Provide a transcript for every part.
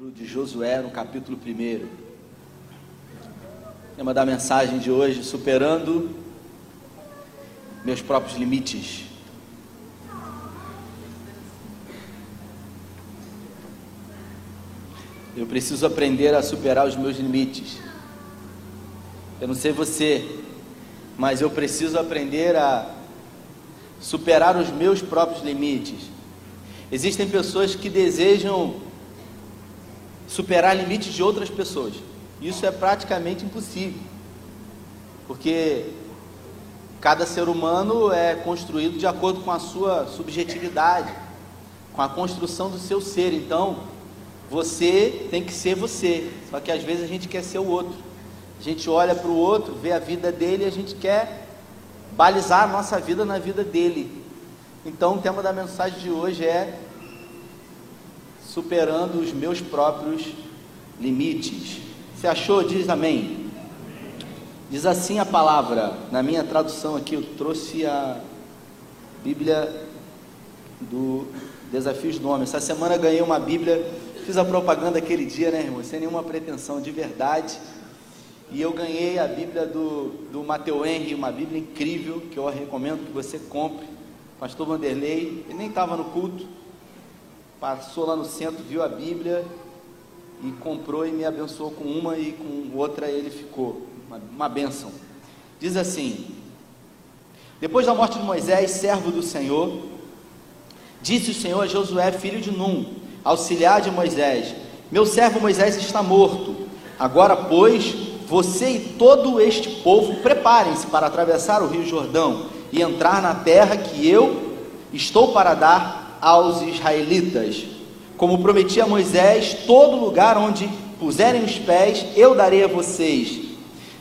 livro de Josué, no capítulo 1. Tema da mensagem de hoje: superando meus próprios limites. Eu preciso aprender a superar os meus limites. Eu não sei você, mas eu preciso aprender a superar os meus próprios limites. Existem pessoas que desejam superar limites de outras pessoas. Isso é praticamente impossível. Porque cada ser humano é construído de acordo com a sua subjetividade, com a construção do seu ser. Então, você tem que ser você. Só que às vezes a gente quer ser o outro. A gente olha para o outro, vê a vida dele e a gente quer balizar a nossa vida na vida dele. Então, o tema da mensagem de hoje é superando os meus próprios limites. Você achou? Diz amém. Diz assim a palavra, na minha tradução aqui, eu trouxe a Bíblia do Desafios do Homem. Essa semana ganhei uma Bíblia, fiz a propaganda aquele dia, né, irmão? Sem nenhuma pretensão, de verdade. E eu ganhei a Bíblia do, do Mateu Henry, uma Bíblia incrível, que eu recomendo que você compre. Pastor Vanderlei, ele nem estava no culto, passou lá no centro, viu a Bíblia e comprou e me abençoou com uma e com outra ele ficou. Uma, uma bênção. Diz assim: Depois da morte de Moisés, servo do Senhor, disse o Senhor a Josué, filho de Num, auxiliar de Moisés: Meu servo Moisés está morto. Agora, pois, você e todo este povo preparem-se para atravessar o rio Jordão e entrar na terra que eu estou para dar aos israelitas. Como prometi a Moisés, todo lugar onde puserem os pés, eu darei a vocês.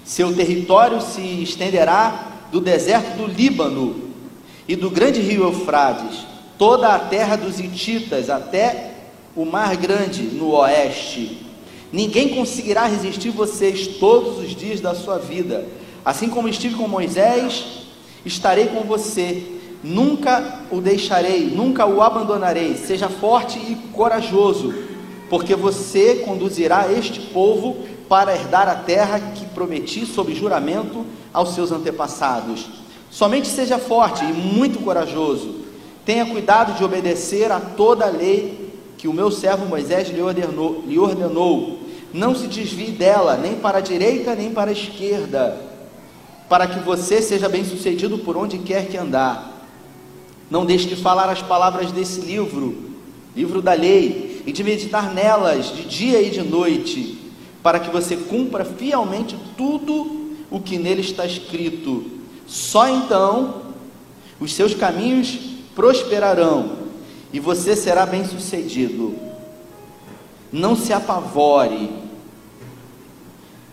Seu território se estenderá do deserto do Líbano e do grande rio Eufrates, toda a terra dos Hititas, até o Mar Grande no oeste. Ninguém conseguirá resistir vocês todos os dias da sua vida. Assim como estive com Moisés, estarei com você Nunca o deixarei, nunca o abandonarei. Seja forte e corajoso, porque você conduzirá este povo para herdar a terra que prometi sob juramento aos seus antepassados. Somente seja forte e muito corajoso. Tenha cuidado de obedecer a toda a lei que o meu servo Moisés lhe ordenou. Lhe ordenou. Não se desvie dela, nem para a direita nem para a esquerda, para que você seja bem-sucedido por onde quer que andar. Não deixe de falar as palavras desse livro, livro da lei, e de meditar nelas de dia e de noite, para que você cumpra fielmente tudo o que nele está escrito. Só então os seus caminhos prosperarão e você será bem-sucedido. Não se apavore,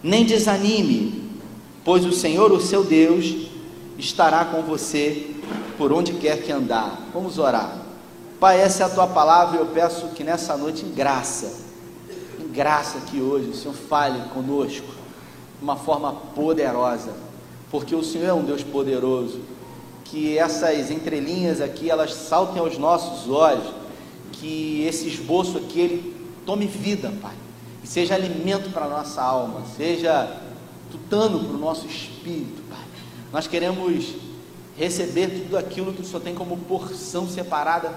nem desanime, pois o Senhor, o seu Deus, estará com você por onde quer que andar. Vamos orar. Pai, essa é a tua palavra e eu peço que nessa noite, em graça, em graça que hoje o Senhor fale conosco de uma forma poderosa, porque o Senhor é um Deus poderoso. Que essas entrelinhas aqui elas saltem aos nossos olhos, que esse esboço aqui ele tome vida, Pai, e seja alimento para a nossa alma, seja tutano para o nosso espírito, Pai. Nós queremos receber tudo aquilo que o Senhor tem como porção separada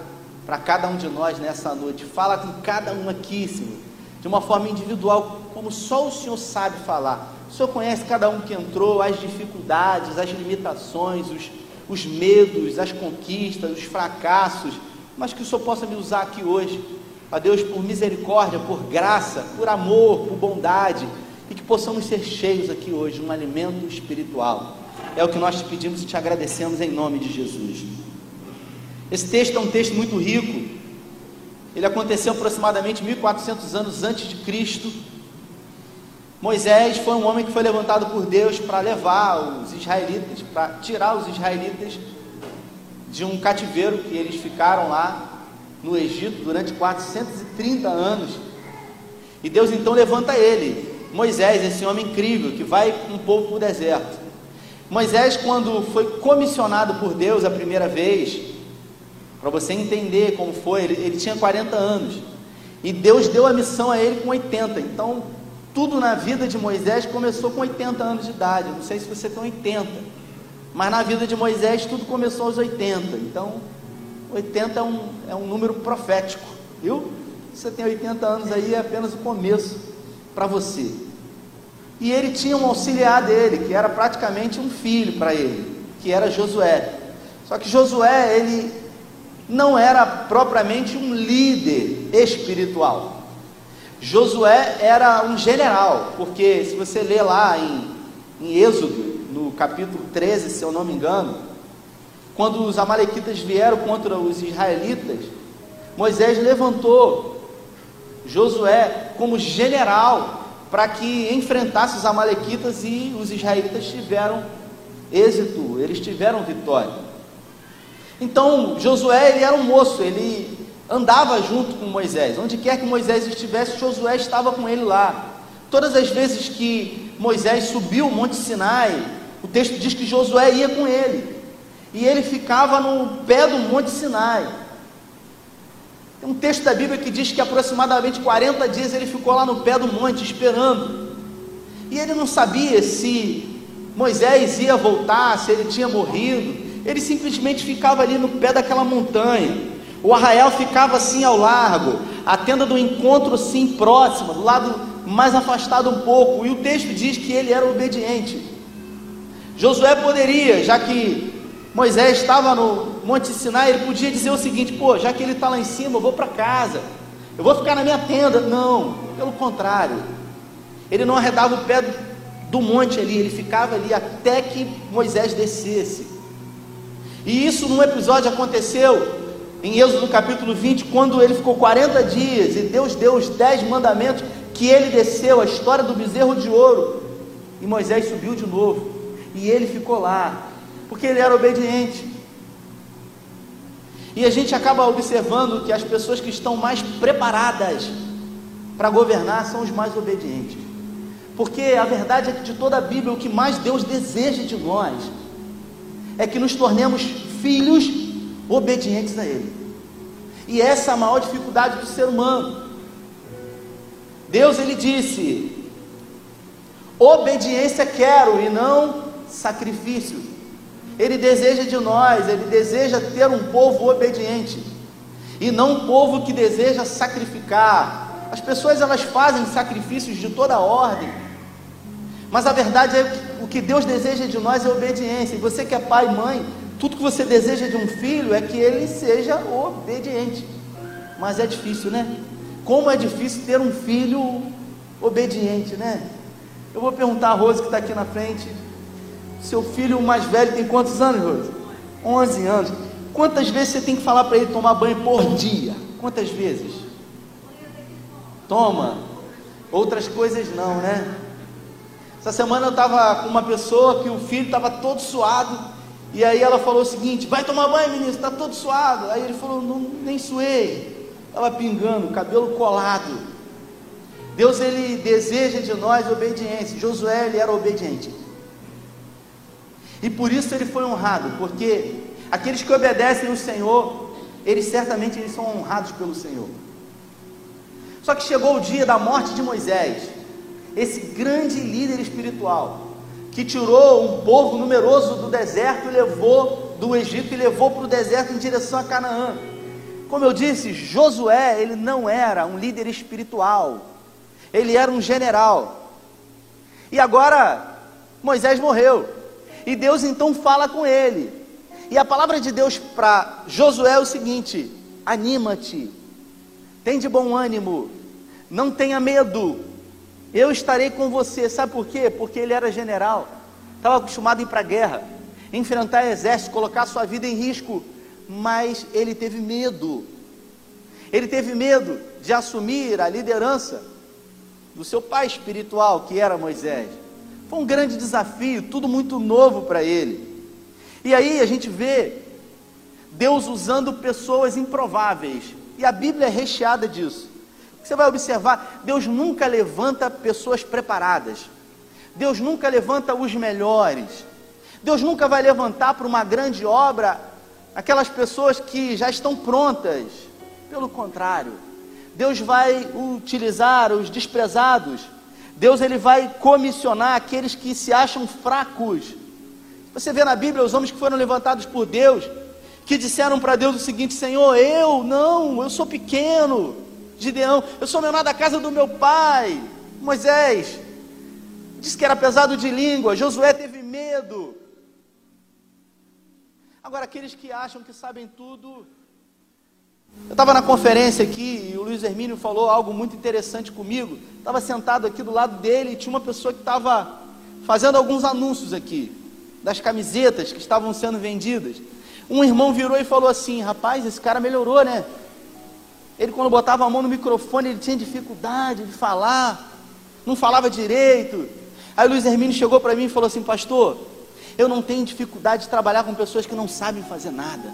para cada um de nós nessa noite. Fala com cada um aqui, Senhor, de uma forma individual, como só o Senhor sabe falar. O Senhor conhece cada um que entrou, as dificuldades, as limitações, os, os medos, as conquistas, os fracassos, mas que o Senhor possa me usar aqui hoje, a Deus, por misericórdia, por graça, por amor, por bondade, e que possamos ser cheios aqui hoje de um alimento espiritual é o que nós te pedimos e te agradecemos em nome de Jesus. Esse texto é um texto muito rico. Ele aconteceu aproximadamente 1400 anos antes de Cristo. Moisés foi um homem que foi levantado por Deus para levar os israelitas, para tirar os israelitas de um cativeiro que eles ficaram lá no Egito durante 430 anos. E Deus então levanta ele, Moisés, esse homem incrível que vai com o povo para o deserto. Moisés, quando foi comissionado por Deus a primeira vez, para você entender como foi, ele, ele, tinha 40 anos. E Deus deu a missão a ele com 80. Então, tudo na vida de Moisés começou com 80 anos de idade. Não sei se você tem 80, mas na vida de Moisés tudo começou aos 80. Então, 80 é um, é um número profético, viu? Você tem 80 anos aí, é apenas o começo para você. E ele tinha um auxiliar dele, que era praticamente um filho para ele, que era Josué. Só que Josué, ele não era propriamente um líder espiritual. Josué era um general, porque se você ler lá em, em Êxodo, no capítulo 13, se eu não me engano, quando os amalequitas vieram contra os israelitas, Moisés levantou Josué como general para que enfrentasse os amalequitas e os israelitas tiveram êxito, eles tiveram vitória. Então, Josué, ele era um moço, ele andava junto com Moisés. Onde quer que Moisés estivesse, Josué estava com ele lá. Todas as vezes que Moisés subiu o Monte Sinai, o texto diz que Josué ia com ele. E ele ficava no pé do Monte Sinai. Tem um texto da Bíblia que diz que aproximadamente 40 dias ele ficou lá no pé do monte esperando. E ele não sabia se Moisés ia voltar, se ele tinha morrido. Ele simplesmente ficava ali no pé daquela montanha. O arraial ficava assim ao largo, a tenda do encontro sim próxima, do lado mais afastado um pouco. E o texto diz que ele era obediente. Josué poderia, já que Moisés estava no Monte Sinai, ele podia dizer o seguinte: pô, já que ele está lá em cima, eu vou para casa, eu vou ficar na minha tenda. Não, pelo contrário, ele não arredava o pé do, monte ali, ele ficava ali até que Moisés descesse. E isso num episódio aconteceu em Êxodo capítulo 20, quando ele ficou 40 dias e Deus deu os 10 mandamentos, que ele desceu, a história do bezerro de ouro, e Moisés subiu de novo, e ele ficou lá, porque ele era obediente. E a gente acaba observando que as pessoas que estão mais preparadas para governar são os mais obedientes. Porque a verdade é que de toda a Bíblia, o que mais Deus deseja de nós é que nos tornemos filhos obedientes a Ele. E essa é a maior dificuldade do ser humano. Deus ele disse: obediência quero e não sacrifício. Ele deseja de nós, ele deseja ter um povo obediente e não um povo que deseja sacrificar. As pessoas elas fazem sacrifícios de toda ordem, mas a verdade é que o que Deus deseja de nós é obediência. E você que é pai e mãe, tudo que você deseja de um filho é que ele seja obediente. Mas é difícil, né? Como é difícil ter um filho obediente, né? Eu vou perguntar a Rose que está aqui na frente. Seu filho mais velho tem quantos anos, Rose? 11 anos. Quantas vezes você tem que falar para ele tomar banho por dia? Quantas vezes? Toma. Outras coisas não, né? Essa semana eu estava com uma pessoa que o filho estava todo suado e aí ela falou o seguinte: vai tomar banho, menino, está todo suado. Aí ele falou: não, nem suei. Estava pingando, cabelo colado. Deus ele deseja de nós obediência. Josué ele era obediente. E por isso ele foi honrado, porque aqueles que obedecem o Senhor, eles certamente eles são honrados pelo Senhor. Só que chegou o dia da morte de Moisés, esse grande líder espiritual que tirou um povo numeroso do deserto e levou do Egito e levou para o deserto em direção a Canaã. Como eu disse, Josué, ele não era um líder espiritual, ele era um general. E agora Moisés morreu. E Deus então fala com ele. E a palavra de Deus para Josué é o seguinte: anima-te, tem de bom ânimo, não tenha medo, eu estarei com você, sabe por quê? Porque ele era general, estava acostumado a ir para a guerra, enfrentar exército, colocar sua vida em risco, mas ele teve medo. Ele teve medo de assumir a liderança do seu pai espiritual, que era Moisés. Foi um grande desafio, tudo muito novo para ele. E aí a gente vê Deus usando pessoas improváveis, e a Bíblia é recheada disso. Você vai observar, Deus nunca levanta pessoas preparadas. Deus nunca levanta os melhores. Deus nunca vai levantar para uma grande obra aquelas pessoas que já estão prontas. Pelo contrário, Deus vai utilizar os desprezados. Deus ele vai comissionar aqueles que se acham fracos. Você vê na Bíblia os homens que foram levantados por Deus, que disseram para Deus o seguinte: Senhor, eu não, eu sou pequeno. Gideão, eu sou menor da casa do meu pai. Moisés disse que era pesado de língua. Josué teve medo. Agora, aqueles que acham que sabem tudo. Eu estava na conferência aqui e o Luiz Hermínio falou algo muito interessante comigo. Estava sentado aqui do lado dele e tinha uma pessoa que estava fazendo alguns anúncios aqui, das camisetas que estavam sendo vendidas. Um irmão virou e falou assim: Rapaz, esse cara melhorou, né? Ele, quando botava a mão no microfone, ele tinha dificuldade de falar, não falava direito. Aí o Luiz Hermínio chegou para mim e falou assim: Pastor, eu não tenho dificuldade de trabalhar com pessoas que não sabem fazer nada.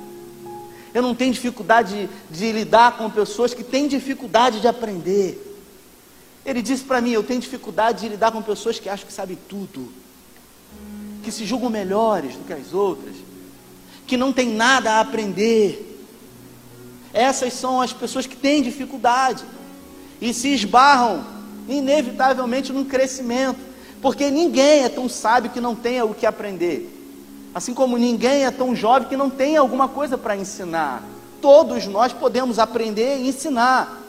Eu não tenho dificuldade de, de lidar com pessoas que têm dificuldade de aprender. Ele disse para mim: Eu tenho dificuldade de lidar com pessoas que acham que sabem tudo, que se julgam melhores do que as outras, que não têm nada a aprender. Essas são as pessoas que têm dificuldade e se esbarram inevitavelmente num crescimento. Porque ninguém é tão sábio que não tenha o que aprender. Assim como ninguém é tão jovem que não tenha alguma coisa para ensinar. Todos nós podemos aprender e ensinar.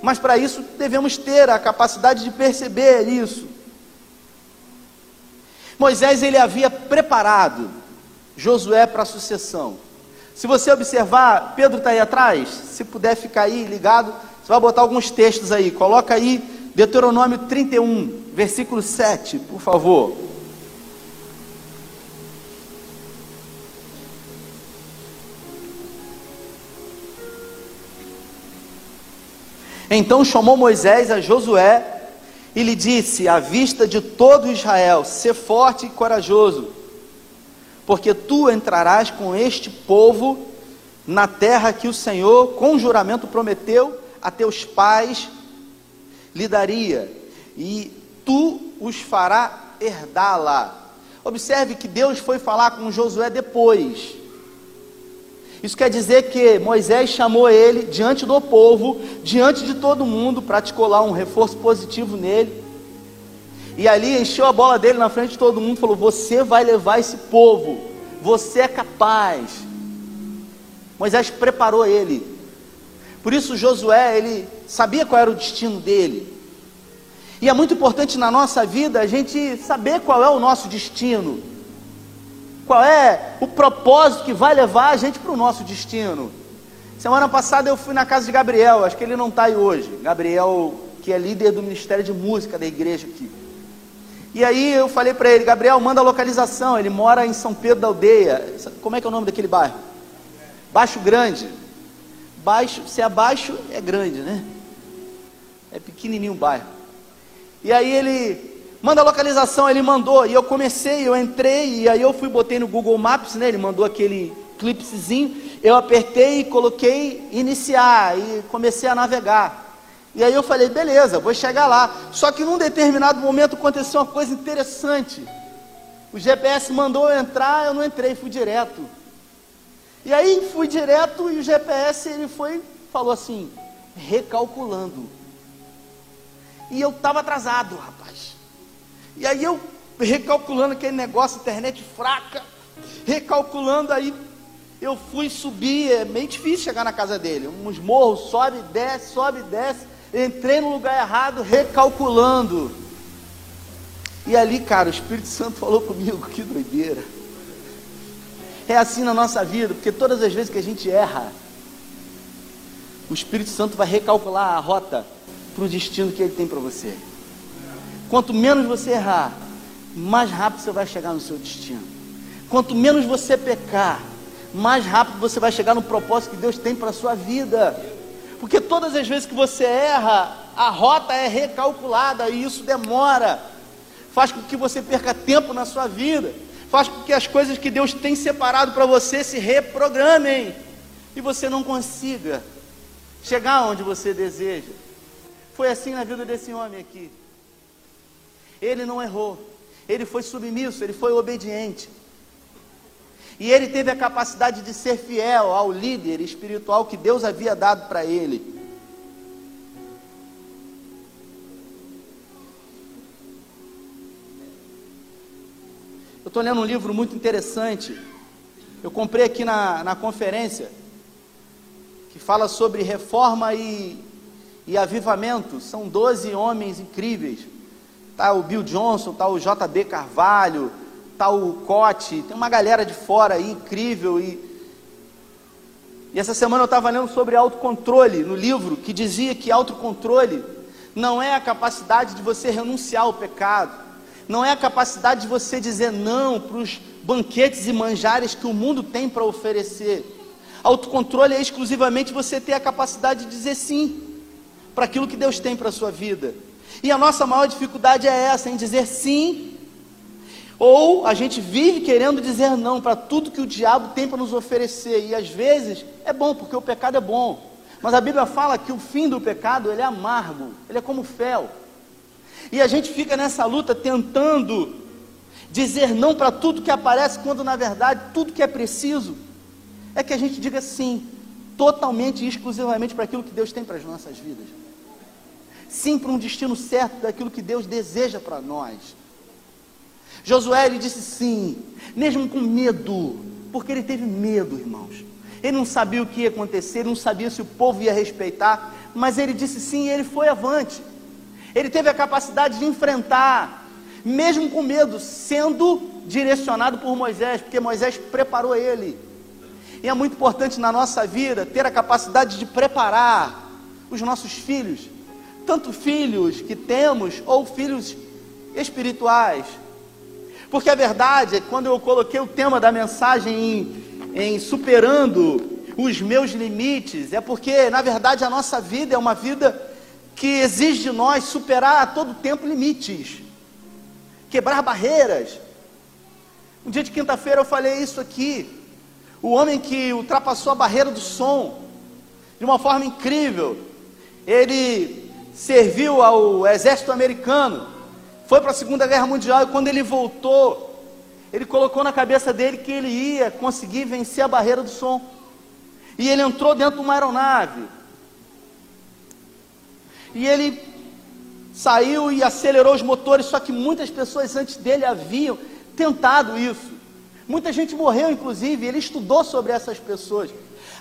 Mas para isso devemos ter a capacidade de perceber isso. Moisés ele havia preparado Josué para a sucessão. Se você observar, Pedro está aí atrás. Se puder ficar aí ligado, você vai botar alguns textos aí. Coloca aí Deuteronômio 31 versículo 7, por favor. Então chamou Moisés a Josué e lhe disse, à vista de todo Israel: Sê forte e corajoso, porque tu entrarás com este povo na terra que o Senhor, com juramento, prometeu a teus pais lhe daria, e tu os fará herdá-la. Observe que Deus foi falar com Josué depois. Isso quer dizer que Moisés chamou ele diante do povo, diante de todo mundo, praticou lá um reforço positivo nele. E ali encheu a bola dele na frente de todo mundo, falou: "Você vai levar esse povo. Você é capaz." Moisés preparou ele. Por isso Josué, ele sabia qual era o destino dele. E é muito importante na nossa vida a gente saber qual é o nosso destino, qual é o propósito que vai levar a gente para o nosso destino. Semana passada eu fui na casa de Gabriel, acho que ele não está aí hoje. Gabriel, que é líder do Ministério de Música da igreja aqui. E aí eu falei para ele, Gabriel, manda a localização. Ele mora em São Pedro da Aldeia. Como é que é o nome daquele bairro? Baixo Grande. Baixo, se é baixo, é grande, né? É pequenininho o bairro. E aí ele manda a localização, ele mandou, e eu comecei, eu entrei, e aí eu fui, botei no Google Maps, né? Ele mandou aquele clipezinho, eu apertei e coloquei iniciar, e comecei a navegar. E aí eu falei, beleza, vou chegar lá. Só que num determinado momento aconteceu uma coisa interessante. O GPS mandou eu entrar, eu não entrei, fui direto. E aí fui direto e o GPS ele foi, falou assim, recalculando. E eu estava atrasado, rapaz. E aí eu recalculando aquele negócio, internet fraca, recalculando aí, eu fui subir, é meio difícil chegar na casa dele. Uns morros, sobe, desce, sobe, desce. Entrei no lugar errado, recalculando. E ali, cara, o Espírito Santo falou comigo, que doideira. É assim na nossa vida, porque todas as vezes que a gente erra, o Espírito Santo vai recalcular a rota para o destino que Ele tem para você. Quanto menos você errar, mais rápido você vai chegar no seu destino. Quanto menos você pecar, mais rápido você vai chegar no propósito que Deus tem para a sua vida. Porque todas as vezes que você erra, a rota é recalculada e isso demora. Faz com que você perca tempo na sua vida. Faz com que as coisas que Deus tem separado para você se reprogramem. E você não consiga chegar onde você deseja. Foi assim na vida desse homem aqui. Ele não errou, ele foi submisso, ele foi obediente. E ele teve a capacidade de ser fiel ao líder espiritual que Deus havia dado para ele. Eu estou lendo um livro muito interessante. Eu comprei aqui na, na conferência, que fala sobre reforma e, e avivamento. São 12 homens incríveis Tá o Bill Johnson, tá o JB Carvalho, tá o Cote, tem uma galera de fora aí incrível e e essa semana eu estava lendo sobre autocontrole no livro que dizia que autocontrole não é a capacidade de você renunciar ao pecado, não é a capacidade de você dizer não para os banquetes e manjares que o mundo tem para oferecer. Autocontrole é exclusivamente você ter a capacidade de dizer sim para aquilo que Deus tem para a sua vida. E a nossa maior dificuldade é essa, em dizer sim. Ou a gente vive querendo dizer não para tudo que o diabo tem para nos oferecer. E às vezes é bom, porque o pecado é bom. Mas a Bíblia fala que o fim do pecado ele é amargo, ele é como fel. E a gente fica nessa luta tentando dizer não para tudo que aparece, quando na verdade tudo que é preciso é que a gente diga sim, totalmente e exclusivamente para aquilo que Deus tem para as nossas vidas. Sim para um destino certo daquilo que Deus deseja para nós. Josué ele disse sim, mesmo com medo, porque ele teve medo, irmãos. Ele não sabia o que ia acontecer, não sabia se o povo ia respeitar, mas ele disse sim e ele foi avante. Ele teve a capacidade de enfrentar, mesmo com medo, sendo direcionado por Moisés, porque Moisés preparou ele. E é muito importante na nossa vida ter a capacidade de preparar os nossos filhos, tanto filhos que temos ou filhos espirituais. Porque a verdade é que quando eu coloquei o tema da mensagem em em superando os meus limites, é porque, na verdade, a nossa vida é uma vida que exige de nós superar a todo tempo limites, quebrar barreiras. Um dia de quinta-feira eu falei isso aqui. O homem que ultrapassou a barreira do som de uma forma incrível, ele serviu ao exército americano, foi para a Segunda Guerra Mundial e quando ele voltou, ele colocou na cabeça dele que ele ia conseguir vencer a barreira do som. E ele entrou dentro de uma aeronave. E ele saiu e acelerou os motores, só que muitas pessoas antes dele haviam tentado isso. Muita gente morreu, inclusive, ele estudou sobre essas pessoas.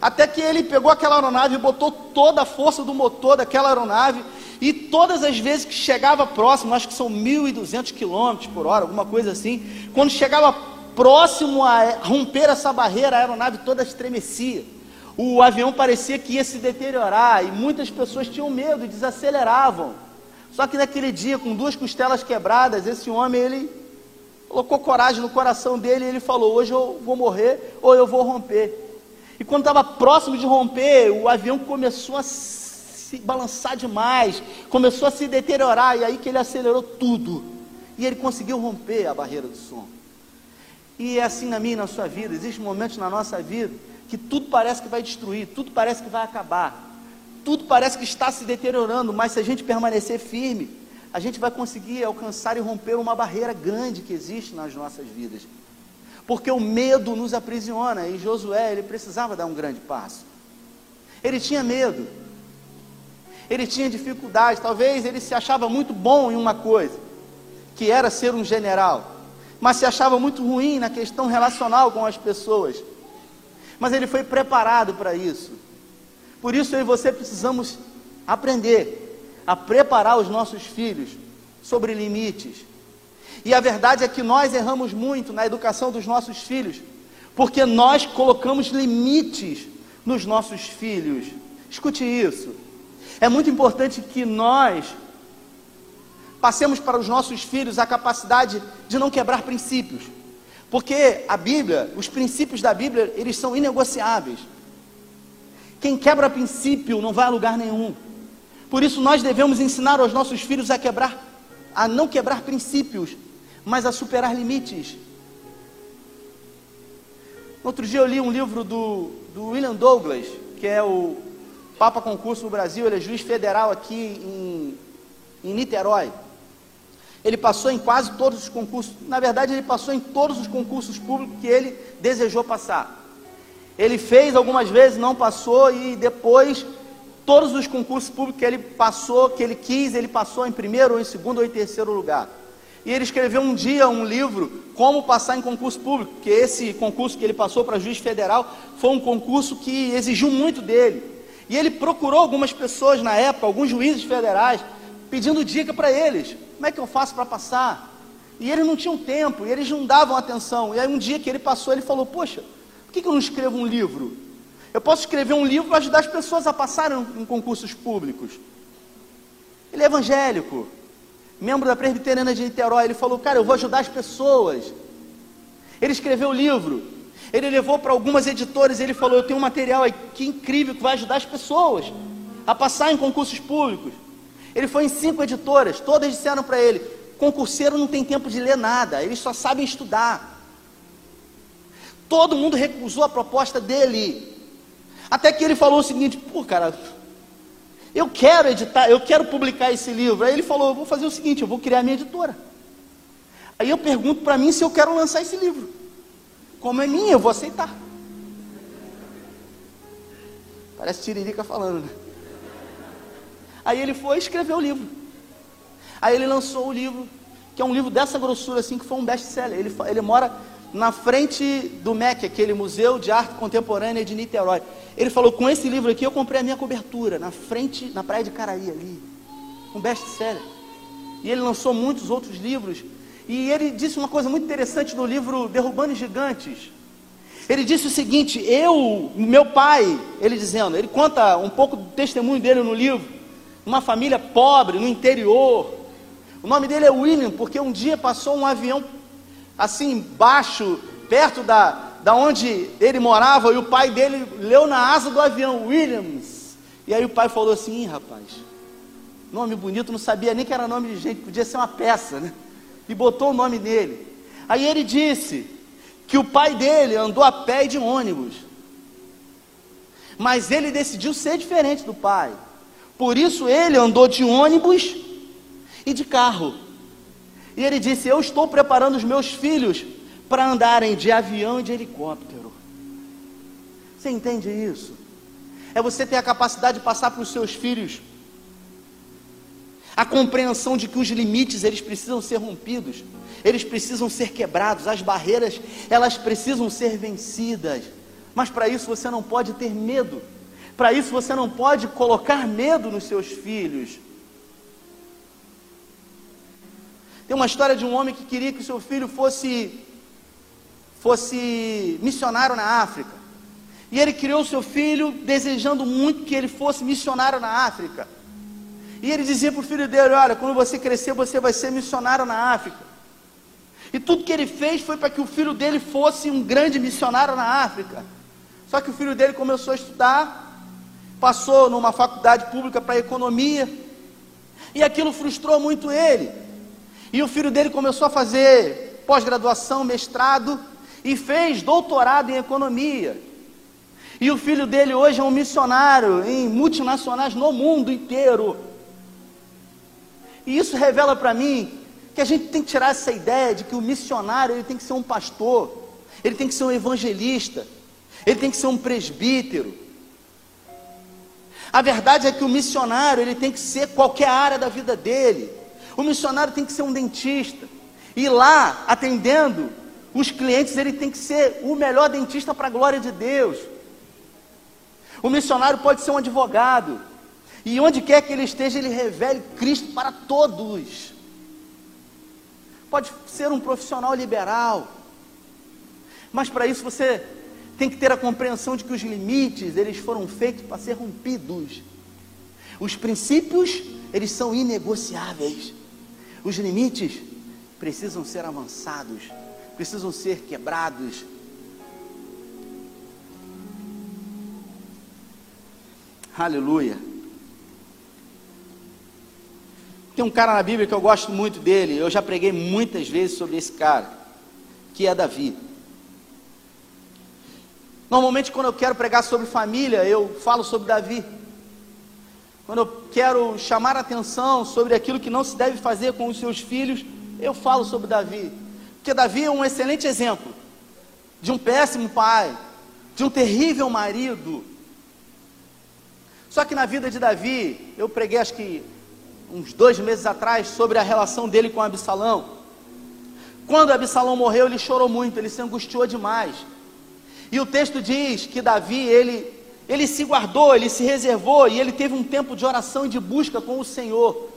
Até que ele pegou aquela aeronave botou toda a força do motor daquela aeronave e todas as vezes que chegava próximo, acho que são 1.200 km por hora, alguma coisa assim, quando chegava próximo a romper essa barreira, a aeronave toda estremecia. O avião parecia que ia se deteriorar e muitas pessoas tinham medo e desaceleravam. Só que naquele dia, com duas costelas quebradas, esse homem ele colocou coragem no coração dele e ele falou: Hoje eu vou morrer ou eu vou romper. E quando estava próximo de romper, o avião começou a se balançar demais, começou a se deteriorar, e aí que ele acelerou tudo. E ele conseguiu romper a barreira do som. E é assim na minha e na sua vida. Existem momentos na nossa vida que tudo parece que vai destruir, tudo parece que vai acabar, tudo parece que está se deteriorando, mas se a gente permanecer firme, a gente vai conseguir alcançar e romper uma barreira grande que existe nas nossas vidas. Porque o medo nos aprisiona, e Josué, ele precisava dar um grande passo. Ele tinha medo ele tinha dificuldade, talvez ele se achava muito bom em uma coisa, que era ser um general, mas se achava muito ruim na questão relacional com as pessoas. Mas ele foi preparado para isso. Por isso eu e você precisamos aprender a preparar os nossos filhos sobre limites. E a verdade é que nós erramos muito na educação dos nossos filhos, porque nós colocamos limites nos nossos filhos. Escute isso. É muito importante que nós passemos para os nossos filhos a capacidade de não quebrar princípios. Porque a Bíblia, os princípios da Bíblia, eles são inegociáveis. Quem quebra princípio não vai a lugar nenhum. Por isso nós devemos ensinar aos nossos filhos a quebrar, a não quebrar princípios, mas a superar limites. Outro dia eu li um livro do, do William Douglas, que é o Papa concurso no Brasil, ele é juiz federal aqui em, em Niterói. Ele passou em quase todos os concursos, na verdade, ele passou em todos os concursos públicos que ele desejou passar. Ele fez algumas vezes, não passou, e depois, todos os concursos públicos que ele passou, que ele quis, ele passou em primeiro, ou em segundo, ou em terceiro lugar. E ele escreveu um dia um livro, Como Passar em Concurso Público, que esse concurso que ele passou para juiz federal foi um concurso que exigiu muito dele. E ele procurou algumas pessoas na época, alguns juízes federais, pedindo dica para eles: como é que eu faço para passar? E eles não tinham tempo, e eles não davam atenção. E aí um dia que ele passou, ele falou: Poxa, por que, que eu não escrevo um livro? Eu posso escrever um livro para ajudar as pessoas a passarem em concursos públicos. Ele é evangélico, membro da Presbiteriana de Niterói. Ele falou: Cara, eu vou ajudar as pessoas. Ele escreveu o livro. Ele levou para algumas editoras ele falou: Eu tenho um material aqui incrível que vai ajudar as pessoas a passar em concursos públicos. Ele foi em cinco editoras, todas disseram para ele: concurseiro não tem tempo de ler nada, eles só sabem estudar. Todo mundo recusou a proposta dele. Até que ele falou o seguinte: pô, cara, eu quero editar, eu quero publicar esse livro. Aí ele falou: eu vou fazer o seguinte, eu vou criar minha editora. Aí eu pergunto para mim se eu quero lançar esse livro. Como é minha, eu vou aceitar. Parece Tiririca falando, né? Aí ele foi escrever o livro. Aí ele lançou o livro, que é um livro dessa grossura assim, que foi um best-seller. Ele, ele mora na frente do MEC, aquele Museu de Arte Contemporânea de Niterói. Ele falou: com esse livro aqui eu comprei a minha cobertura, na frente, na praia de Caraí ali. Um best-seller. E ele lançou muitos outros livros. E ele disse uma coisa muito interessante no livro Derrubando Gigantes. Ele disse o seguinte: eu, meu pai, ele dizendo, ele conta um pouco do testemunho dele no livro uma família pobre no interior. O nome dele é William, porque um dia passou um avião assim baixo, perto da, da onde ele morava, e o pai dele leu na asa do avião, Williams. E aí o pai falou assim: rapaz, nome bonito, não sabia nem que era nome de gente, podia ser uma peça, né? E botou o nome dele. Aí ele disse que o pai dele andou a pé de ônibus, mas ele decidiu ser diferente do pai. Por isso ele andou de ônibus e de carro. E ele disse: Eu estou preparando os meus filhos para andarem de avião e de helicóptero. Você entende isso? É você ter a capacidade de passar para os seus filhos a compreensão de que os limites eles precisam ser rompidos, eles precisam ser quebrados, as barreiras elas precisam ser vencidas. Mas para isso você não pode ter medo. Para isso você não pode colocar medo nos seus filhos. Tem uma história de um homem que queria que o seu filho fosse fosse missionário na África. E ele criou o seu filho desejando muito que ele fosse missionário na África. E ele dizia para o filho dele: Olha, quando você crescer, você vai ser missionário na África. E tudo que ele fez foi para que o filho dele fosse um grande missionário na África. Só que o filho dele começou a estudar, passou numa faculdade pública para economia, e aquilo frustrou muito ele. E o filho dele começou a fazer pós-graduação, mestrado, e fez doutorado em economia. E o filho dele hoje é um missionário em multinacionais no mundo inteiro. E isso revela para mim que a gente tem que tirar essa ideia de que o missionário ele tem que ser um pastor, ele tem que ser um evangelista, ele tem que ser um presbítero, a verdade é que o missionário, ele tem que ser qualquer área da vida dele. O missionário tem que ser um dentista. E lá, atendendo os clientes, ele tem que ser o melhor dentista para a glória de Deus. O missionário pode ser um advogado. E onde quer que ele esteja, ele revele Cristo para todos. Pode ser um profissional liberal. Mas para isso você tem que ter a compreensão de que os limites, eles foram feitos para ser rompidos. Os princípios, eles são inegociáveis. Os limites precisam ser avançados, precisam ser quebrados. Aleluia. Tem um cara na Bíblia que eu gosto muito dele, eu já preguei muitas vezes sobre esse cara, que é Davi. Normalmente, quando eu quero pregar sobre família, eu falo sobre Davi. Quando eu quero chamar atenção sobre aquilo que não se deve fazer com os seus filhos, eu falo sobre Davi. Porque Davi é um excelente exemplo de um péssimo pai, de um terrível marido. Só que na vida de Davi, eu preguei acho que uns dois meses atrás sobre a relação dele com Absalão. Quando Absalão morreu, ele chorou muito, ele se angustiou demais. E o texto diz que Davi, ele, ele se guardou, ele se reservou e ele teve um tempo de oração e de busca com o Senhor.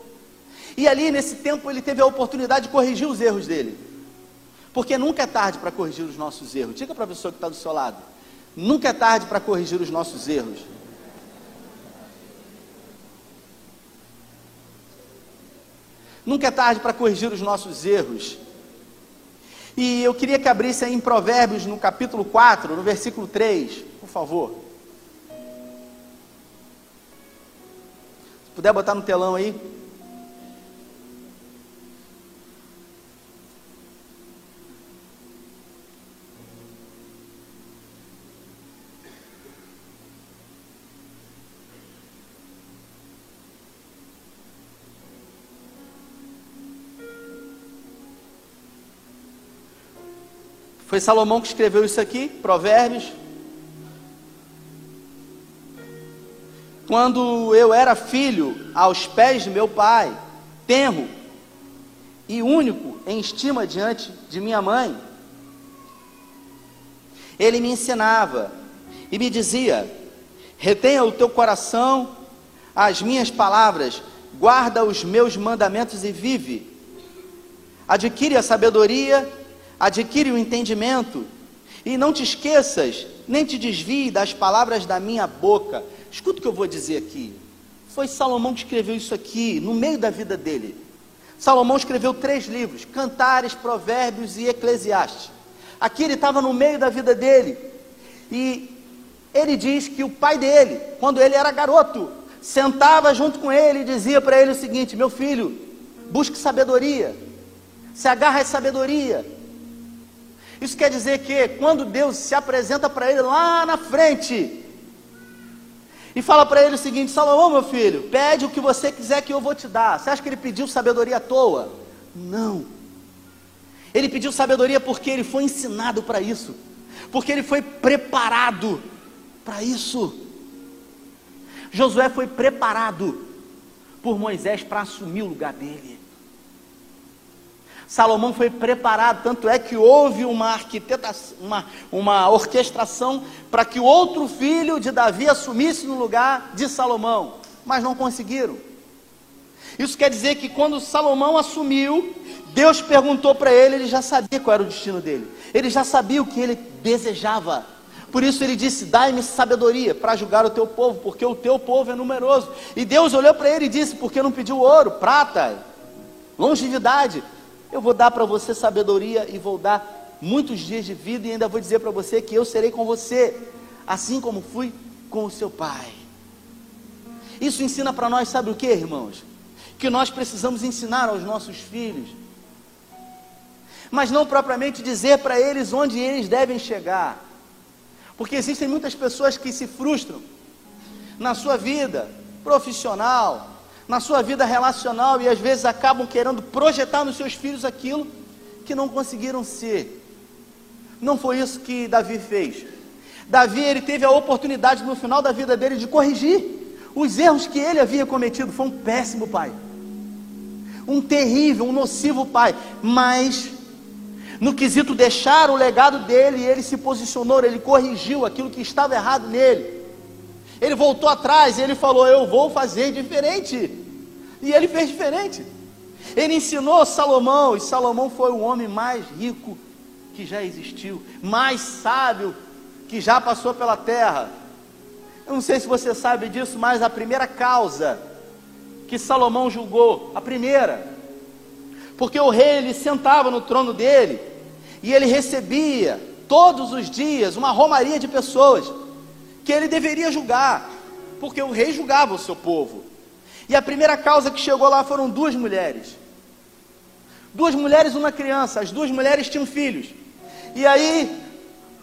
E ali, nesse tempo, ele teve a oportunidade de corrigir os erros dele. Porque nunca é tarde para corrigir os nossos erros. Diga para a pessoa que está do seu lado. Nunca é tarde para corrigir os nossos erros. Nunca é tarde para corrigir os nossos erros. E eu queria que abrisse aí em Provérbios, no capítulo 4, no versículo 3, por favor. Puder botar no telão aí. Foi Salomão que escreveu isso aqui, Provérbios. Quando eu era filho aos pés de meu pai, tenro e único em estima diante de minha mãe, ele me ensinava e me dizia: retenha o teu coração as minhas palavras, guarda os meus mandamentos e vive. Adquire a sabedoria adquire o entendimento, e não te esqueças, nem te desvie das palavras da minha boca. Escuta o que eu vou dizer aqui. Foi Salomão que escreveu isso aqui, no meio da vida dele. Salomão escreveu três livros: Cantares, Provérbios e Eclesiastes. Aqui ele estava no meio da vida dele. E ele diz que o pai dele, quando ele era garoto, sentava junto com ele e dizia para ele o seguinte: Meu filho, busque sabedoria, se agarra à sabedoria, isso quer dizer que quando Deus se apresenta para ele lá na frente e fala para ele o seguinte: Salomão, meu filho, pede o que você quiser que eu vou te dar. Você acha que ele pediu sabedoria à toa? Não. Ele pediu sabedoria porque ele foi ensinado para isso, porque ele foi preparado para isso. Josué foi preparado por Moisés para assumir o lugar dele. Salomão foi preparado, tanto é que houve uma arquitetação, uma, uma orquestração para que o outro filho de Davi assumisse no lugar de Salomão, mas não conseguiram. Isso quer dizer que quando Salomão assumiu, Deus perguntou para ele, ele já sabia qual era o destino dele, ele já sabia o que ele desejava. Por isso ele disse: Dai-me sabedoria para julgar o teu povo, porque o teu povo é numeroso. E Deus olhou para ele e disse: Porque não pediu ouro, prata, longevidade, eu vou dar para você sabedoria e vou dar muitos dias de vida e ainda vou dizer para você que eu serei com você, assim como fui com o seu pai. Isso ensina para nós, sabe o que, irmãos? Que nós precisamos ensinar aos nossos filhos, mas não propriamente dizer para eles onde eles devem chegar, porque existem muitas pessoas que se frustram na sua vida profissional, na sua vida relacional e às vezes acabam querendo projetar nos seus filhos aquilo que não conseguiram ser. Não foi isso que Davi fez. Davi ele teve a oportunidade no final da vida dele de corrigir os erros que ele havia cometido. Foi um péssimo pai, um terrível, um nocivo pai. Mas no quesito deixar o legado dele, ele se posicionou, ele corrigiu aquilo que estava errado nele. Ele voltou atrás ele falou: Eu vou fazer diferente. E ele fez diferente. Ele ensinou Salomão, e Salomão foi o homem mais rico que já existiu, mais sábio que já passou pela terra. Eu não sei se você sabe disso, mas a primeira causa que Salomão julgou, a primeira, porque o rei ele sentava no trono dele e ele recebia todos os dias uma romaria de pessoas que ele deveria julgar, porque o rei julgava o seu povo. E a primeira causa que chegou lá foram duas mulheres. Duas mulheres uma criança. As duas mulheres tinham filhos. E aí,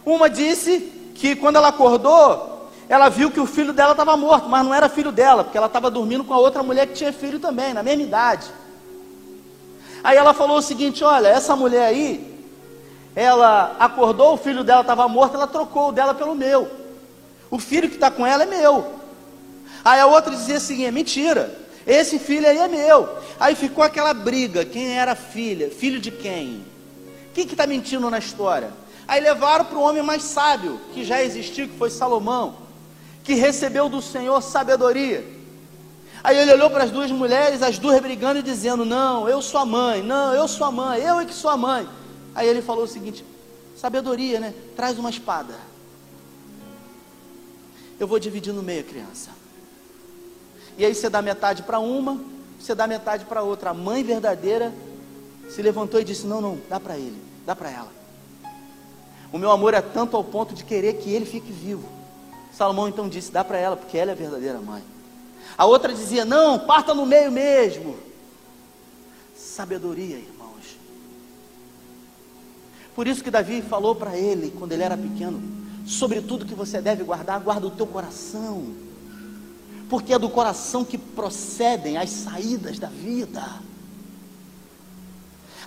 uma disse que quando ela acordou, ela viu que o filho dela estava morto, mas não era filho dela, porque ela estava dormindo com a outra mulher que tinha filho também, na mesma idade. Aí ela falou o seguinte: Olha, essa mulher aí, ela acordou, o filho dela estava morto, ela trocou o dela pelo meu. O filho que está com ela é meu. Aí a outra dizia assim: é mentira. Esse filho aí é meu. Aí ficou aquela briga: quem era filha? Filho de quem? Quem que está mentindo na história? Aí levaram para o homem mais sábio que já existiu, que foi Salomão, que recebeu do Senhor sabedoria. Aí ele olhou para as duas mulheres, as duas brigando e dizendo: Não, eu sou a mãe, não, eu sou a mãe, eu é que sou a mãe. Aí ele falou o seguinte: Sabedoria, né? Traz uma espada. Eu vou dividir no meio, criança. E aí você dá metade para uma, você dá metade para outra. A mãe verdadeira se levantou e disse: Não, não, dá para ele, dá para ela. O meu amor é tanto ao ponto de querer que ele fique vivo. Salomão então disse: Dá para ela, porque ela é a verdadeira mãe. A outra dizia: Não, parta no meio mesmo. Sabedoria, irmãos. Por isso que Davi falou para ele, quando ele era pequeno: Sobre tudo que você deve guardar, guarda o teu coração. Porque é do coração que procedem as saídas da vida.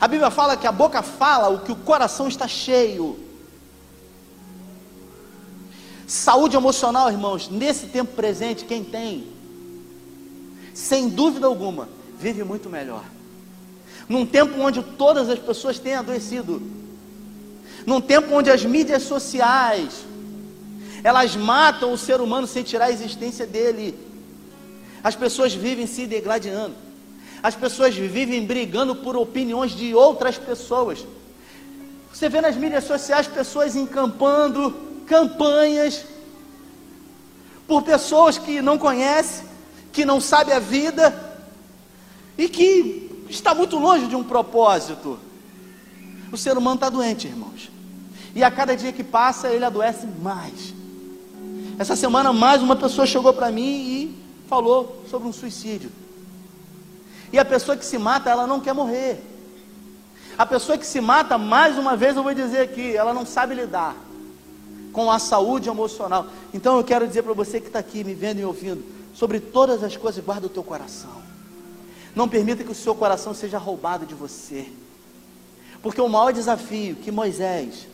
A Bíblia fala que a boca fala o que o coração está cheio. Saúde emocional, irmãos, nesse tempo presente, quem tem, sem dúvida alguma, vive muito melhor. Num tempo onde todas as pessoas têm adoecido, num tempo onde as mídias sociais, elas matam o ser humano sem tirar a existência dele. As pessoas vivem se degladiando. As pessoas vivem brigando por opiniões de outras pessoas. Você vê nas mídias sociais pessoas encampando campanhas por pessoas que não conhecem, que não sabem a vida e que está muito longe de um propósito. O ser humano está doente, irmãos. E a cada dia que passa, ele adoece mais. Essa semana, mais uma pessoa chegou para mim e falou sobre um suicídio. E a pessoa que se mata, ela não quer morrer. A pessoa que se mata, mais uma vez eu vou dizer aqui, ela não sabe lidar com a saúde emocional. Então eu quero dizer para você que está aqui me vendo e ouvindo, sobre todas as coisas, guarda o teu coração. Não permita que o seu coração seja roubado de você. Porque o maior desafio que Moisés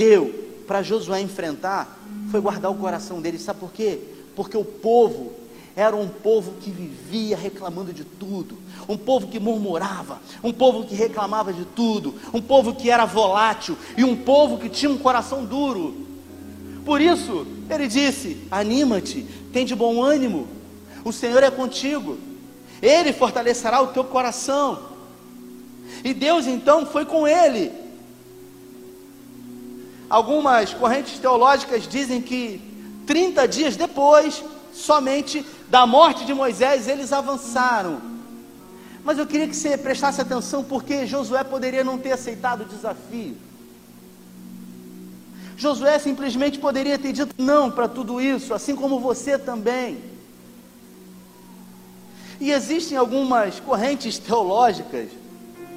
deu para Josué enfrentar foi guardar o coração dele. Sabe por quê? Porque o povo era um povo que vivia reclamando de tudo, um povo que murmurava, um povo que reclamava de tudo, um povo que era volátil e um povo que tinha um coração duro. Por isso, ele disse: Anima-te, tem de bom ânimo, o Senhor é contigo, ele fortalecerá o teu coração. E Deus então foi com ele. Algumas correntes teológicas dizem que 30 dias depois, somente da morte de Moisés, eles avançaram. Mas eu queria que você prestasse atenção, porque Josué poderia não ter aceitado o desafio. Josué simplesmente poderia ter dito não para tudo isso, assim como você também. E existem algumas correntes teológicas,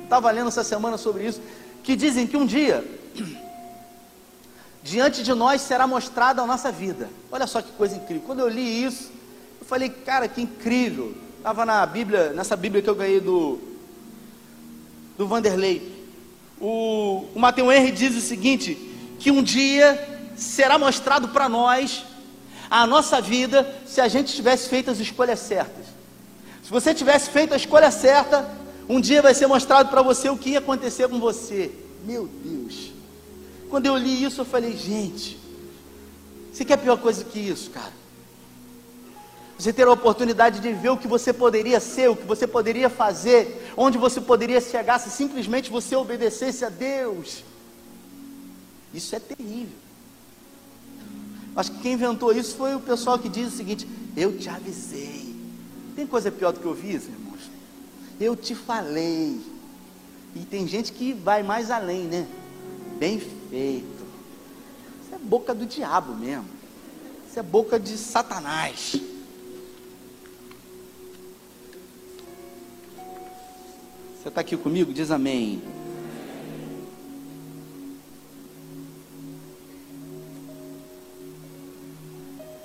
estava lendo essa semana sobre isso, que dizem que um dia, diante de nós será mostrada a nossa vida. Olha só que coisa incrível. Quando eu li isso, eu falei, cara, que incrível. Estava na Bíblia, nessa Bíblia que eu ganhei do, do Vanderlei. O, o Mateus Henry diz o seguinte: que um dia será mostrado para nós a nossa vida se a gente tivesse feito as escolhas certas. Se você tivesse feito a escolha certa, um dia vai ser mostrado para você o que ia acontecer com você. Meu Deus. Quando eu li isso, eu falei, gente, você quer pior coisa que isso, cara? Você ter a oportunidade de ver o que você poderia ser, o que você poderia fazer, onde você poderia chegar se simplesmente você obedecesse a Deus. Isso é terrível. Acho que quem inventou isso foi o pessoal que diz o seguinte: Eu te avisei. Tem coisa pior do que ouvir isso, irmãos? Eu te falei. E tem gente que vai mais além, né? Bem Isso é boca do diabo mesmo. Isso é boca de Satanás. Você está aqui comigo? Diz amém.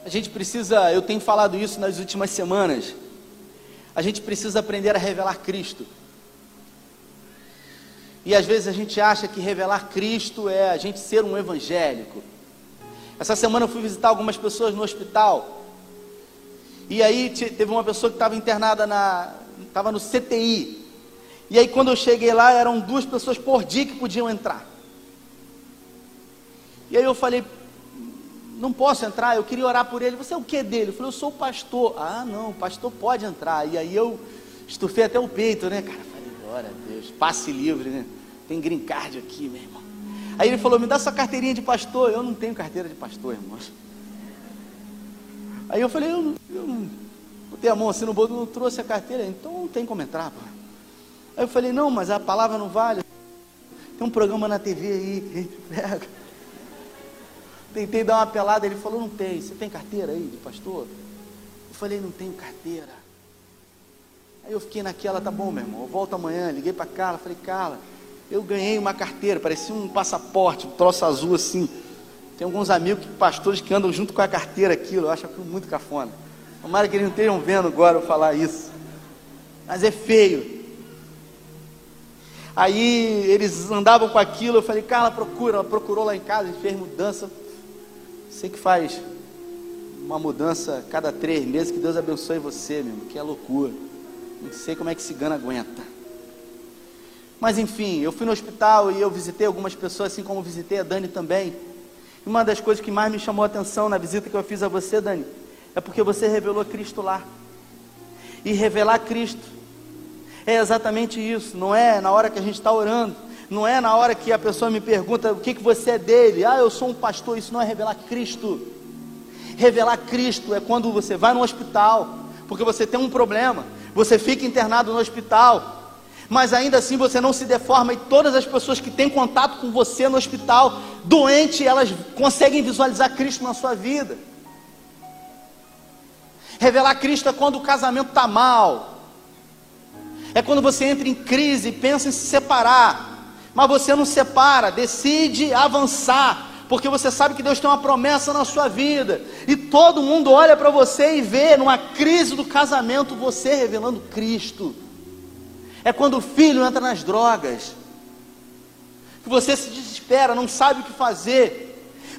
A gente precisa, eu tenho falado isso nas últimas semanas. A gente precisa aprender a revelar Cristo. E às vezes a gente acha que revelar Cristo é a gente ser um evangélico. Essa semana eu fui visitar algumas pessoas no hospital. E aí teve uma pessoa que estava internada na. estava no CTI. E aí, quando eu cheguei lá, eram duas pessoas por dia que podiam entrar. E aí eu falei, não posso entrar, eu queria orar por ele. Você é o que dele? Eu falei, eu sou o pastor. Ah, não, o pastor pode entrar. E aí eu estufei até o peito, né, cara? Glória a Deus, passe livre, né? Tem green card aqui, meu irmão. Aí ele falou, me dá sua carteirinha de pastor. Eu não tenho carteira de pastor, irmãos. Aí eu falei, eu, eu não botei a mão assim no bolso, não trouxe a carteira, então não tem como entrar, pô. Aí eu falei, não, mas a palavra não vale. Tem um programa na TV aí pega. Tentei dar uma pelada, ele falou, não tem. Você tem carteira aí de pastor? Eu falei, não tenho carteira. Aí eu fiquei naquela, tá bom, meu irmão, eu volto amanhã, liguei para Carla, falei, Carla, eu ganhei uma carteira, parecia um passaporte, um troço azul assim. Tem alguns amigos, pastores, que andam junto com a carteira aquilo, eu acho aquilo muito cafona. Tomara que eles não estejam vendo agora eu falar isso. Mas é feio. Aí eles andavam com aquilo, eu falei, Carla, procura. Ela procurou lá em casa fez mudança. Sei que faz uma mudança cada três meses, que Deus abençoe você, meu, que é loucura. Não sei como é que cigano aguenta. Mas enfim, eu fui no hospital e eu visitei algumas pessoas, assim como visitei a Dani também. E uma das coisas que mais me chamou a atenção na visita que eu fiz a você, Dani, é porque você revelou Cristo lá. E revelar Cristo é exatamente isso, não é na hora que a gente está orando, não é na hora que a pessoa me pergunta o que, que você é dele, ah, eu sou um pastor, isso não é revelar Cristo. Revelar Cristo é quando você vai no hospital, porque você tem um problema, você fica internado no hospital, mas ainda assim você não se deforma e todas as pessoas que têm contato com você no hospital, doente, elas conseguem visualizar Cristo na sua vida. Revelar Cristo é quando o casamento está mal, é quando você entra em crise pensa em se separar, mas você não separa, decide avançar, porque você sabe que Deus tem uma promessa na sua vida, e todo mundo olha para você e vê numa crise do casamento você revelando Cristo. É quando o filho entra nas drogas, que você se desespera, não sabe o que fazer,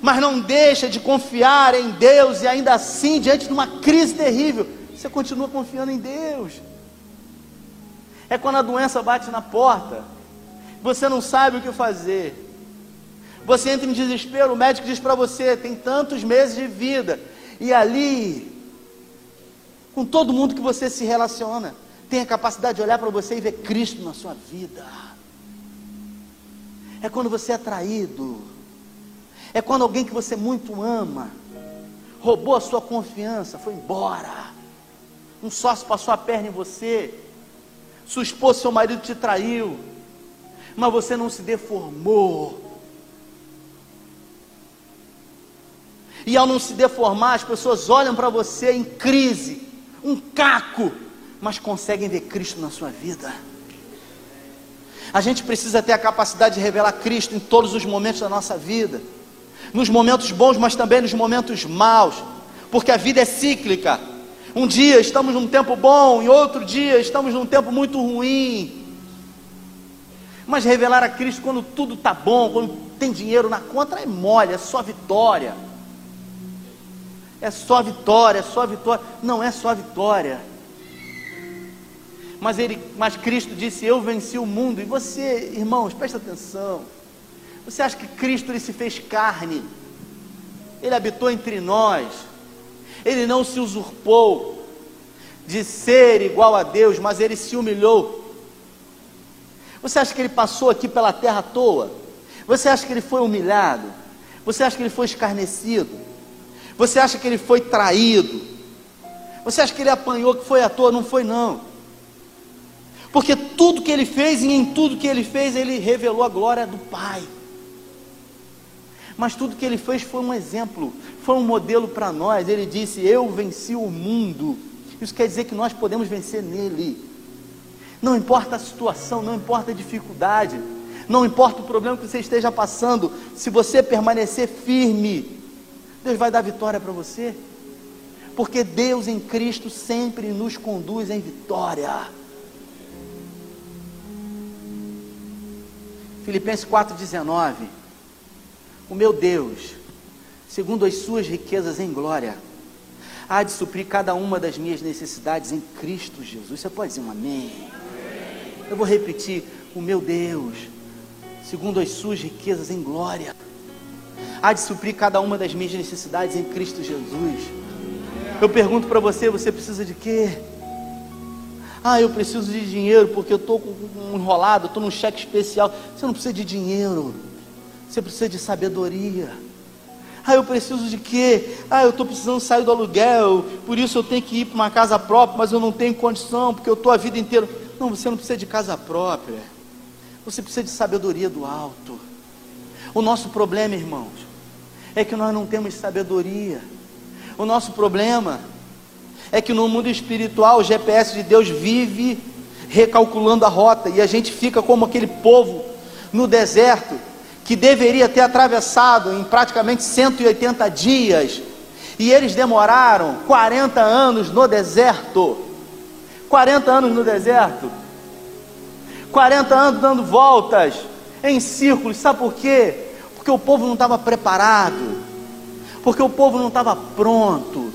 mas não deixa de confiar em Deus, e ainda assim, diante de uma crise terrível, você continua confiando em Deus. É quando a doença bate na porta, você não sabe o que fazer. Você entra em desespero, o médico diz para você: tem tantos meses de vida, e ali, com todo mundo que você se relaciona, tem a capacidade de olhar para você e ver Cristo na sua vida. É quando você é traído, é quando alguém que você muito ama roubou a sua confiança, foi embora. Um sócio passou a perna em você, sua esposa, seu marido te traiu, mas você não se deformou. E ao não se deformar, as pessoas olham para você em crise, um caco, mas conseguem ver Cristo na sua vida. A gente precisa ter a capacidade de revelar Cristo em todos os momentos da nossa vida, nos momentos bons, mas também nos momentos maus, porque a vida é cíclica. Um dia estamos num tempo bom, e outro dia estamos num tempo muito ruim. Mas revelar a Cristo quando tudo está bom, quando tem dinheiro na conta, é mole, é só vitória. É só vitória, é só vitória. Não é só vitória. Mas, ele, mas Cristo disse: Eu venci o mundo. E você, irmãos, presta atenção. Você acha que Cristo ele se fez carne? Ele habitou entre nós ele não se usurpou de ser igual a Deus, mas ele se humilhou. Você acha que ele passou aqui pela terra à toa? Você acha que ele foi humilhado? Você acha que ele foi escarnecido? Você acha que ele foi traído? Você acha que ele apanhou que foi à toa? Não foi não. Porque tudo que ele fez e em tudo que ele fez, ele revelou a glória do Pai mas tudo que ele fez foi um exemplo, foi um modelo para nós. Ele disse: Eu venci o mundo. Isso quer dizer que nós podemos vencer nele. Não importa a situação, não importa a dificuldade, não importa o problema que você esteja passando, se você permanecer firme, Deus vai dar vitória para você. Porque Deus em Cristo sempre nos conduz em vitória. Filipenses 4,19 o meu Deus, segundo as suas riquezas em glória, há de suprir cada uma das minhas necessidades em Cristo Jesus. Você pode dizer um amém? Eu vou repetir: o meu Deus, segundo as suas riquezas em glória, há de suprir cada uma das minhas necessidades em Cristo Jesus. Eu pergunto para você: você precisa de quê? Ah, eu preciso de dinheiro porque eu estou enrolado, estou num cheque especial. Você não precisa de dinheiro, você precisa de sabedoria. Ah, eu preciso de quê? Ah, eu estou precisando sair do aluguel, por isso eu tenho que ir para uma casa própria, mas eu não tenho condição, porque eu estou a vida inteira. Não, você não precisa de casa própria, você precisa de sabedoria do alto. O nosso problema, irmãos, é que nós não temos sabedoria. O nosso problema é que no mundo espiritual o GPS de Deus vive recalculando a rota e a gente fica como aquele povo no deserto que deveria ter atravessado em praticamente 180 dias e eles demoraram 40 anos no deserto. 40 anos no deserto. 40 anos dando voltas em círculos. Sabe por quê? Porque o povo não estava preparado. Porque o povo não estava pronto.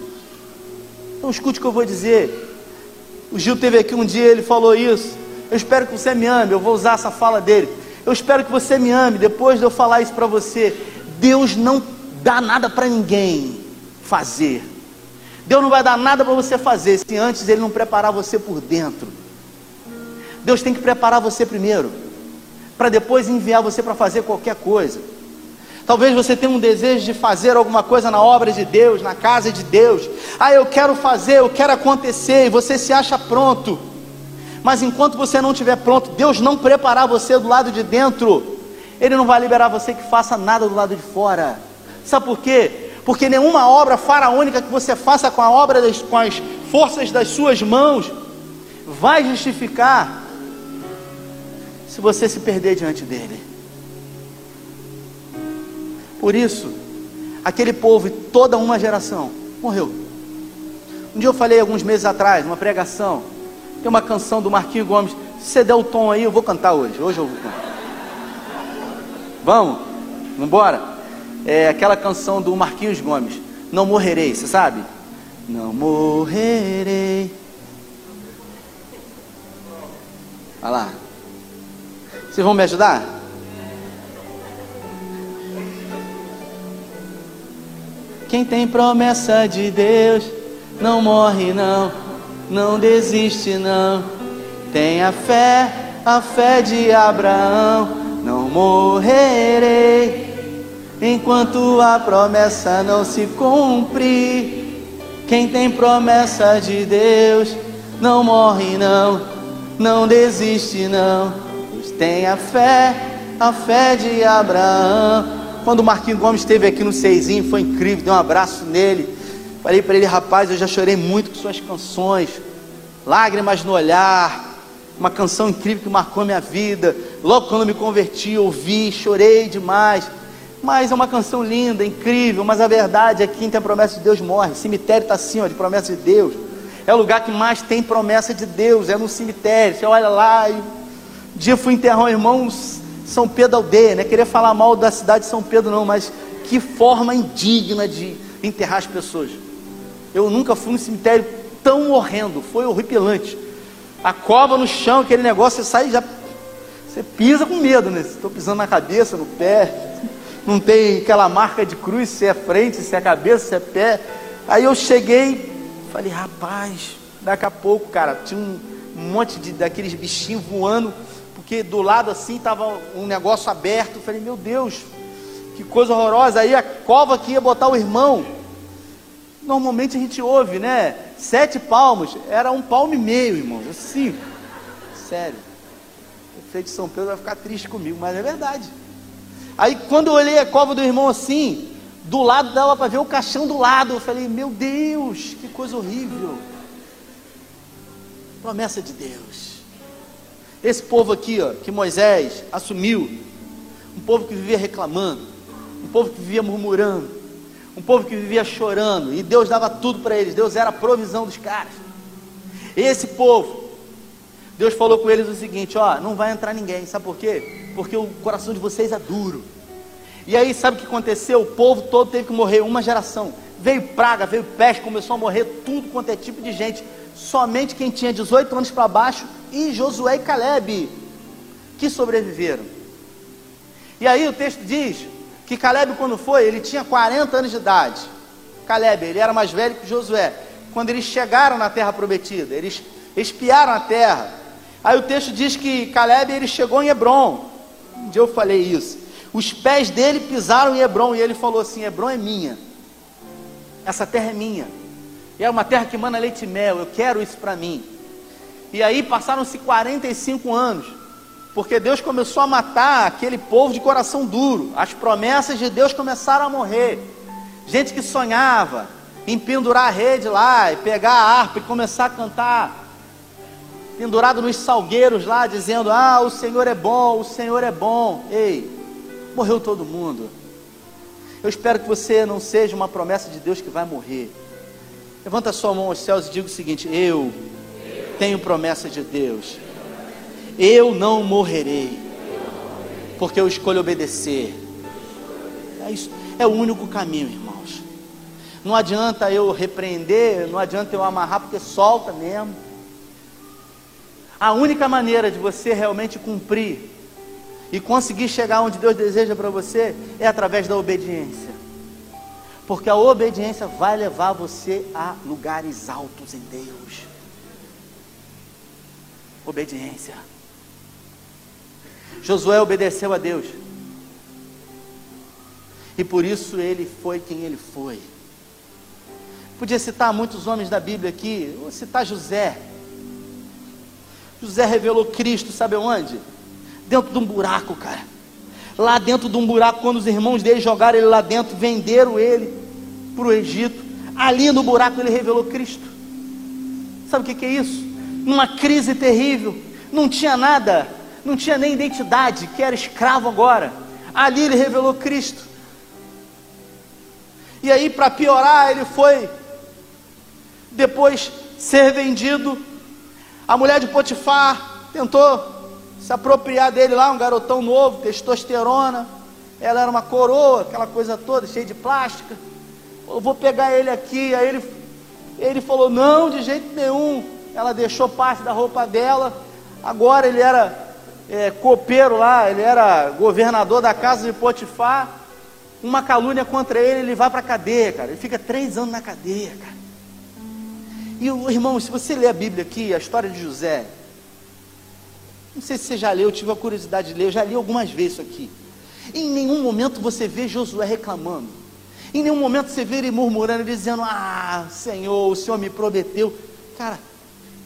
Então escute o que eu vou dizer. O Gil teve aqui um dia, ele falou isso. Eu espero que você me ame. Eu vou usar essa fala dele. Eu espero que você me ame. Depois de eu falar isso para você, Deus não dá nada para ninguém fazer. Deus não vai dar nada para você fazer se antes Ele não preparar você por dentro. Deus tem que preparar você primeiro, para depois enviar você para fazer qualquer coisa. Talvez você tenha um desejo de fazer alguma coisa na obra de Deus, na casa de Deus. Ah, eu quero fazer, eu quero acontecer, e você se acha pronto. Mas enquanto você não estiver pronto, Deus não preparar você do lado de dentro, Ele não vai liberar você que faça nada do lado de fora. Sabe por quê? Porque nenhuma obra faraônica que você faça com a obra das, com as forças das suas mãos vai justificar se você se perder diante dele. Por isso, aquele povo e toda uma geração morreu. Um dia eu falei alguns meses atrás, numa pregação, tem uma canção do Marquinhos Gomes. Se você der o tom aí, eu vou cantar hoje. Hoje eu vou cantar. Vamos? Vamos embora? É aquela canção do Marquinhos Gomes. Não morrerei, você sabe? Não morrerei. Olha lá. Vocês vão me ajudar? Quem tem promessa de Deus não morre não, não desiste não. Tenha fé, a fé de Abraão, não morrerei enquanto a promessa não se cumprir. Quem tem promessa de Deus não morre não, não desiste não. Tenha fé, a fé de Abraão. Quando o Marquinhos Gomes esteve aqui no Seizinho, foi incrível, dei um abraço nele. Falei para ele, rapaz, eu já chorei muito com suas canções. Lágrimas no olhar, uma canção incrível que marcou minha vida. Logo quando me converti, ouvi, chorei demais. Mas é uma canção linda, incrível. Mas a verdade é que quem tem a promessa de Deus morre. cemitério está assim, ó, de promessa de Deus. É o lugar que mais tem promessa de Deus, é no cemitério. Você olha lá e. Um dia fui enterrar um irmão são Pedro aldeia, né? Queria falar mal da cidade de São Pedro, não, mas que forma indigna de enterrar as pessoas. Eu nunca fui num cemitério tão horrendo, foi horripilante. A cova no chão, aquele negócio, você sai já. Você pisa com medo, né? Estou pisando na cabeça, no pé. Não tem aquela marca de cruz, se é frente, se é cabeça, se é pé. Aí eu cheguei, falei, rapaz, daqui a pouco, cara, tinha um monte de daqueles bichinhos voando porque do lado assim estava um negócio aberto. Eu falei, meu Deus, que coisa horrorosa. Aí a cova que ia botar o irmão. Normalmente a gente ouve, né? Sete palmos, era um palmo e meio, irmão. Assim, sério. O prefeito de São Pedro vai ficar triste comigo, mas é verdade. Aí quando eu olhei a cova do irmão assim, do lado dava para ver o caixão do lado. Eu falei, meu Deus, que coisa horrível. Promessa de Deus. Esse povo aqui, ó, que Moisés assumiu, um povo que vivia reclamando, um povo que vivia murmurando, um povo que vivia chorando, e Deus dava tudo para eles, Deus era a provisão dos caras. Esse povo, Deus falou com eles o seguinte: ó, não vai entrar ninguém, sabe por quê? Porque o coração de vocês é duro. E aí, sabe o que aconteceu? O povo todo teve que morrer, uma geração. Veio praga, veio peste, começou a morrer tudo quanto é tipo de gente. Somente quem tinha 18 anos para baixo e Josué e Caleb, que sobreviveram. E aí o texto diz que Caleb, quando foi, ele tinha 40 anos de idade. Caleb, ele era mais velho que Josué. Quando eles chegaram na terra prometida, eles espiaram a terra. Aí o texto diz que Caleb ele chegou em Hebron. Dia eu falei isso. Os pés dele pisaram em Hebron e ele falou assim: Hebron é minha. Essa terra é minha. E é uma terra que manda leite e mel. Eu quero isso para mim. E aí passaram-se 45 anos, porque Deus começou a matar aquele povo de coração duro. As promessas de Deus começaram a morrer. Gente que sonhava em pendurar a rede lá e pegar a harpa e começar a cantar. Pendurado nos salgueiros lá, dizendo: Ah, o Senhor é bom, o Senhor é bom. Ei, morreu todo mundo. Eu espero que você não seja uma promessa de Deus que vai morrer. Levanta sua mão aos céus e diga o seguinte: Eu tenho promessa de Deus. Eu não morrerei, porque eu escolho obedecer. É, isso, é o único caminho, irmãos. Não adianta eu repreender, não adianta eu amarrar, porque solta mesmo. A única maneira de você realmente cumprir e conseguir chegar onde Deus deseja para você é através da obediência. Porque a obediência vai levar você a lugares altos em Deus obediência. Josué obedeceu a Deus. E por isso ele foi quem ele foi. Podia citar muitos homens da Bíblia aqui, vou citar José. José revelou Cristo, sabe onde? Dentro de um buraco, cara. Lá dentro de um buraco, quando os irmãos dele jogaram ele lá dentro, venderam ele para o Egito. Ali no buraco ele revelou Cristo. Sabe o que, que é isso? Numa crise terrível, não tinha nada, não tinha nem identidade, que era escravo agora. Ali ele revelou Cristo. E aí, para piorar, ele foi depois ser vendido. A mulher de Potifar tentou se apropriar dele lá, um garotão novo, testosterona. Ela era uma coroa, aquela coisa toda, cheia de plástica. Eu vou pegar ele aqui. Aí ele, ele falou: Não, de jeito nenhum ela deixou parte da roupa dela. Agora ele era é, copeiro lá, ele era governador da casa de Potifar. Uma calúnia contra ele, ele vai para a cadeia, cara. Ele fica três anos na cadeia, cara. E irmão, se você ler a Bíblia aqui, a história de José, não sei se você já leu, eu tive a curiosidade de ler, eu já li algumas vezes isso aqui. Em nenhum momento você vê Josué reclamando. Em nenhum momento você vê ele murmurando, dizendo: Ah, Senhor, o Senhor me prometeu. Cara,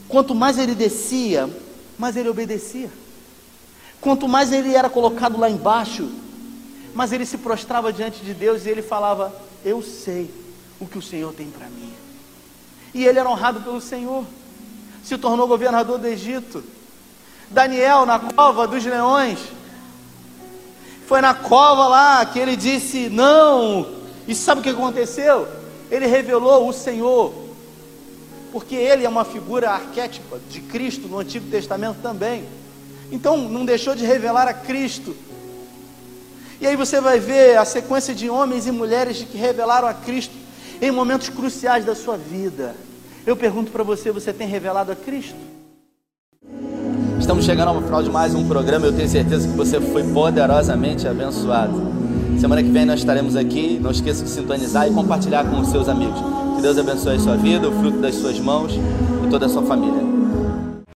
Quanto mais ele descia, mais ele obedecia. Quanto mais ele era colocado lá embaixo, mais ele se prostrava diante de Deus e ele falava: Eu sei o que o Senhor tem para mim. E ele era honrado pelo Senhor, se tornou governador do Egito. Daniel, na cova dos leões, foi na cova lá que ele disse: Não, e sabe o que aconteceu? Ele revelou o Senhor porque ele é uma figura arquétipa de Cristo no Antigo Testamento também. Então, não deixou de revelar a Cristo. E aí você vai ver a sequência de homens e mulheres que revelaram a Cristo em momentos cruciais da sua vida. Eu pergunto para você: você tem revelado a Cristo? Estamos chegando ao final de mais um programa. Eu tenho certeza que você foi poderosamente abençoado. Semana que vem nós estaremos aqui. Não esqueça de sintonizar e compartilhar com os seus amigos. Que Deus abençoe a sua vida, o fruto das suas mãos e toda a sua família.